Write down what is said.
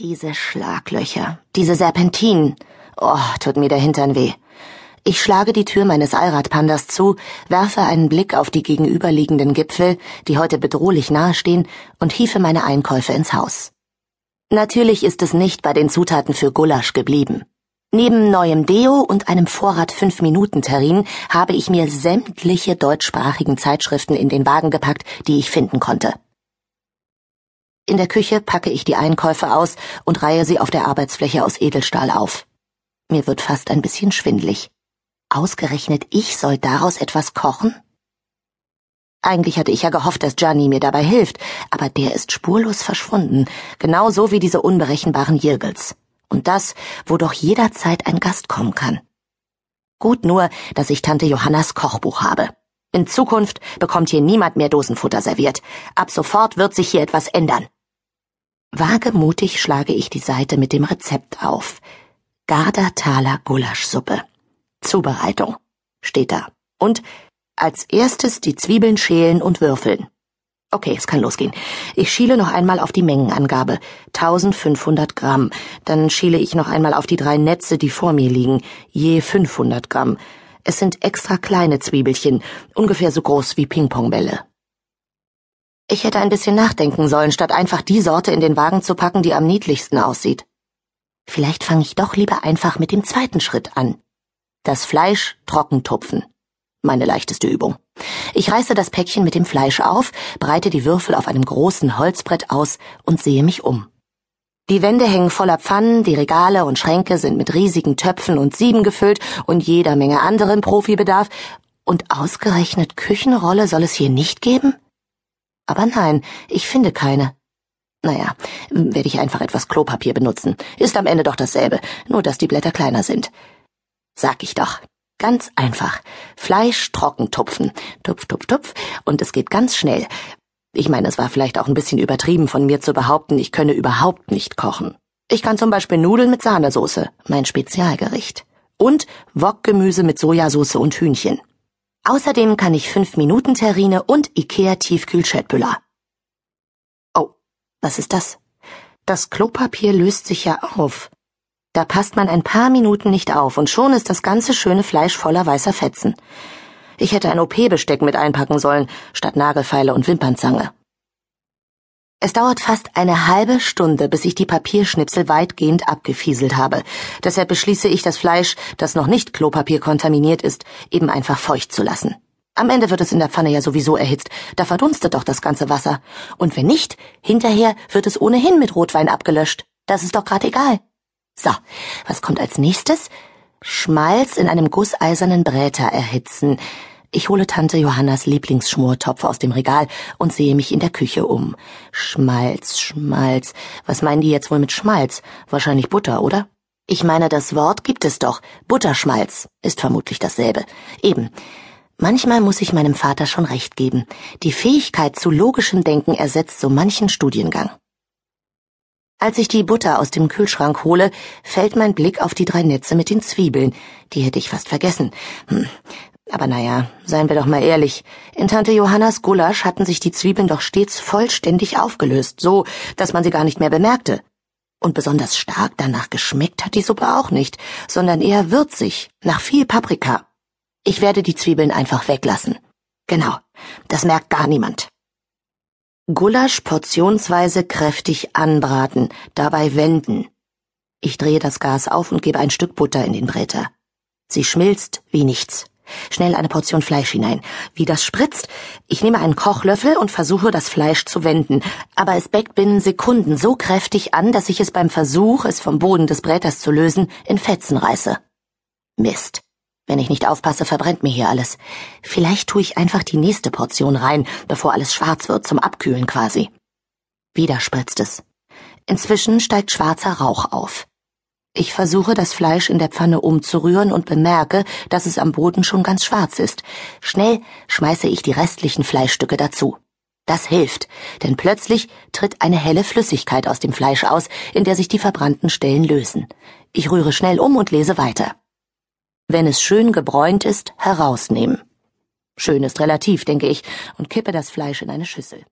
Diese Schlaglöcher, diese Serpentinen. Oh, tut mir der Hintern weh. Ich schlage die Tür meines Allradpandas zu, werfe einen Blick auf die gegenüberliegenden Gipfel, die heute bedrohlich nahestehen, und hiefe meine Einkäufe ins Haus. Natürlich ist es nicht bei den Zutaten für Gulasch geblieben. Neben neuem Deo und einem Vorrat 5-Minuten-Terrin habe ich mir sämtliche deutschsprachigen Zeitschriften in den Wagen gepackt, die ich finden konnte. In der Küche packe ich die Einkäufe aus und reihe sie auf der Arbeitsfläche aus Edelstahl auf. Mir wird fast ein bisschen schwindlig. Ausgerechnet ich soll daraus etwas kochen? Eigentlich hatte ich ja gehofft, dass Gianni mir dabei hilft, aber der ist spurlos verschwunden, genauso wie diese unberechenbaren Jirgels. Und das, wo doch jederzeit ein Gast kommen kann. Gut nur, dass ich Tante Johannas Kochbuch habe. In Zukunft bekommt hier niemand mehr Dosenfutter serviert. Ab sofort wird sich hier etwas ändern. Wagemutig schlage ich die Seite mit dem Rezept auf. Gardertaler Gulaschsuppe. Zubereitung. Steht da. Und als erstes die Zwiebeln schälen und würfeln. Okay, es kann losgehen. Ich schiele noch einmal auf die Mengenangabe. 1500 Gramm. Dann schiele ich noch einmal auf die drei Netze, die vor mir liegen. Je 500 Gramm. Es sind extra kleine Zwiebelchen, ungefähr so groß wie Pingpongbälle. Ich hätte ein bisschen nachdenken sollen, statt einfach die Sorte in den Wagen zu packen, die am niedlichsten aussieht. Vielleicht fange ich doch lieber einfach mit dem zweiten Schritt an. Das Fleisch trocken tupfen. Meine leichteste Übung. Ich reiße das Päckchen mit dem Fleisch auf, breite die Würfel auf einem großen Holzbrett aus und sehe mich um. Die Wände hängen voller Pfannen, die Regale und Schränke sind mit riesigen Töpfen und Sieben gefüllt und jeder Menge anderen Profibedarf, und ausgerechnet Küchenrolle soll es hier nicht geben? Aber nein, ich finde keine. Naja, werde ich einfach etwas Klopapier benutzen. Ist am Ende doch dasselbe, nur dass die Blätter kleiner sind. Sag ich doch. Ganz einfach. Fleisch trocken tupfen. Tupf, tupf, tupf. Und es geht ganz schnell. Ich meine, es war vielleicht auch ein bisschen übertrieben von mir zu behaupten, ich könne überhaupt nicht kochen. Ich kann zum Beispiel Nudeln mit Sahnesoße, mein Spezialgericht. Und Wokgemüse mit Sojasauce und Hühnchen. Außerdem kann ich 5-Minuten-Terrine und Ikea-Tiefkühl-Chatbüller. Oh, was ist das? Das Klopapier löst sich ja auf. Da passt man ein paar Minuten nicht auf und schon ist das ganze schöne Fleisch voller weißer Fetzen. Ich hätte ein OP-Besteck mit einpacken sollen, statt Nagelfeile und Wimpernzange. Es dauert fast eine halbe Stunde, bis ich die Papierschnipsel weitgehend abgefieselt habe. Deshalb beschließe ich, das Fleisch, das noch nicht Klopapier kontaminiert ist, eben einfach feucht zu lassen. Am Ende wird es in der Pfanne ja sowieso erhitzt, da verdunstet doch das ganze Wasser. Und wenn nicht, hinterher wird es ohnehin mit Rotwein abgelöscht. Das ist doch grad egal. So, was kommt als nächstes? Schmalz in einem gusseisernen Bräter erhitzen. Ich hole Tante Johannas Lieblingsschmortopf aus dem Regal und sehe mich in der Küche um. Schmalz, Schmalz. Was meinen die jetzt wohl mit Schmalz? Wahrscheinlich Butter, oder? Ich meine, das Wort gibt es doch. Butterschmalz ist vermutlich dasselbe. Eben. Manchmal muss ich meinem Vater schon recht geben. Die Fähigkeit zu logischem Denken ersetzt so manchen Studiengang. Als ich die Butter aus dem Kühlschrank hole, fällt mein Blick auf die drei Netze mit den Zwiebeln. Die hätte ich fast vergessen. Hm, aber naja, seien wir doch mal ehrlich, in Tante Johannas Gulasch hatten sich die Zwiebeln doch stets vollständig aufgelöst, so, dass man sie gar nicht mehr bemerkte. Und besonders stark danach geschmeckt hat die Suppe auch nicht, sondern eher würzig, nach viel Paprika. Ich werde die Zwiebeln einfach weglassen. Genau, das merkt gar niemand. Gulasch portionsweise kräftig anbraten, dabei wenden. Ich drehe das Gas auf und gebe ein Stück Butter in den Bräter. Sie schmilzt wie nichts. Schnell eine Portion Fleisch hinein. Wie das spritzt? Ich nehme einen Kochlöffel und versuche, das Fleisch zu wenden. Aber es beckt binnen Sekunden so kräftig an, dass ich es beim Versuch, es vom Boden des Bräters zu lösen, in Fetzen reiße. Mist. Wenn ich nicht aufpasse, verbrennt mir hier alles. Vielleicht tue ich einfach die nächste Portion rein, bevor alles schwarz wird, zum Abkühlen quasi. Wieder spritzt es. Inzwischen steigt schwarzer Rauch auf. Ich versuche, das Fleisch in der Pfanne umzurühren und bemerke, dass es am Boden schon ganz schwarz ist. Schnell schmeiße ich die restlichen Fleischstücke dazu. Das hilft, denn plötzlich tritt eine helle Flüssigkeit aus dem Fleisch aus, in der sich die verbrannten Stellen lösen. Ich rühre schnell um und lese weiter. Wenn es schön gebräunt ist, herausnehmen. Schön ist relativ, denke ich, und kippe das Fleisch in eine Schüssel.